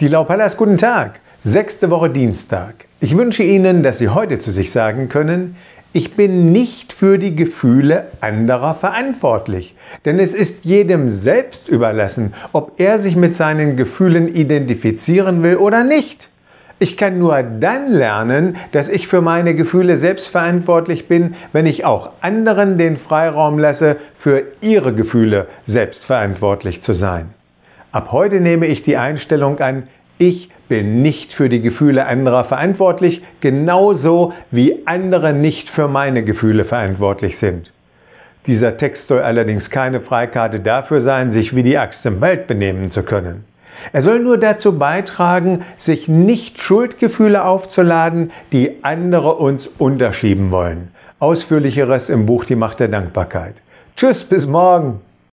Die Laupalas, guten Tag. Sechste Woche Dienstag. Ich wünsche Ihnen, dass Sie heute zu sich sagen können, ich bin nicht für die Gefühle anderer verantwortlich. Denn es ist jedem selbst überlassen, ob er sich mit seinen Gefühlen identifizieren will oder nicht. Ich kann nur dann lernen, dass ich für meine Gefühle selbst verantwortlich bin, wenn ich auch anderen den Freiraum lasse, für ihre Gefühle selbst verantwortlich zu sein. Ab heute nehme ich die Einstellung an, ich bin nicht für die Gefühle anderer verantwortlich, genauso wie andere nicht für meine Gefühle verantwortlich sind. Dieser Text soll allerdings keine Freikarte dafür sein, sich wie die Axt im Wald benehmen zu können. Er soll nur dazu beitragen, sich nicht Schuldgefühle aufzuladen, die andere uns unterschieben wollen. Ausführlicheres im Buch Die Macht der Dankbarkeit. Tschüss, bis morgen.